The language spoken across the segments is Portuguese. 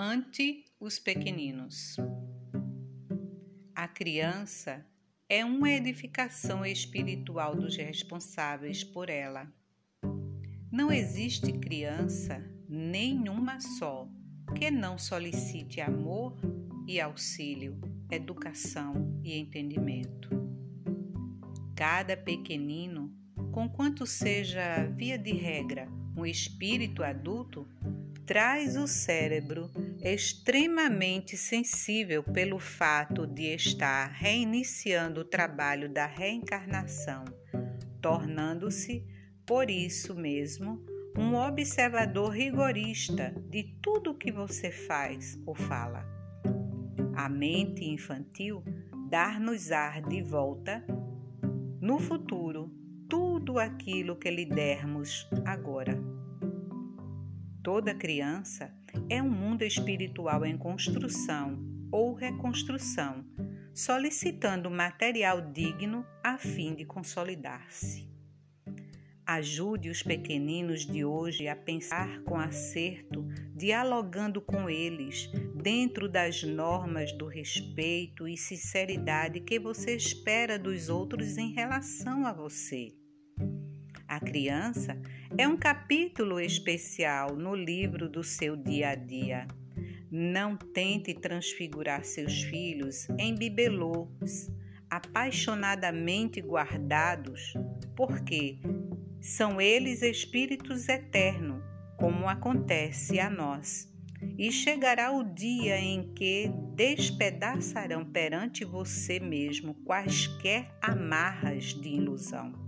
ante os pequeninos. A criança é uma edificação espiritual dos responsáveis por ela. Não existe criança, nenhuma só, que não solicite amor e auxílio, educação e entendimento. Cada pequenino, conquanto seja via de regra um espírito adulto, traz o cérebro extremamente sensível pelo fato de estar reiniciando o trabalho da reencarnação, tornando-se, por isso mesmo, um observador rigorista de tudo que você faz ou fala. A mente infantil dar-nos-á de volta no futuro tudo aquilo que lhe dermos agora. Toda criança é um mundo espiritual em construção ou reconstrução, solicitando material digno a fim de consolidar-se. Ajude os pequeninos de hoje a pensar com acerto, dialogando com eles, dentro das normas do respeito e sinceridade que você espera dos outros em relação a você. A criança é um capítulo especial no livro do seu dia a dia. Não tente transfigurar seus filhos em bibelôs apaixonadamente guardados, porque são eles espíritos eternos, como acontece a nós. E chegará o dia em que despedaçarão perante você mesmo quaisquer amarras de ilusão.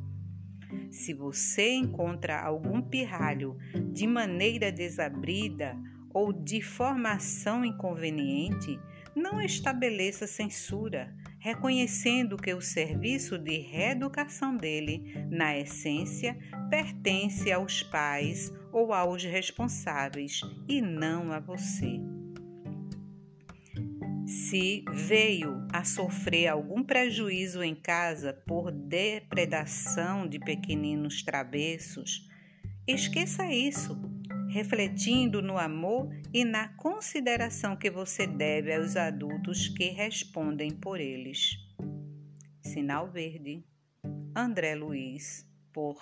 Se você encontra algum pirralho de maneira desabrida ou de formação inconveniente, não estabeleça censura, reconhecendo que o serviço de reeducação dele, na essência, pertence aos pais ou aos responsáveis e não a você. Se veio a sofrer algum prejuízo em casa por depredação de pequeninos travessos, esqueça isso, refletindo no amor e na consideração que você deve aos adultos que respondem por eles. Sinal Verde, André Luiz, por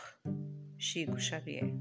Chico Xavier.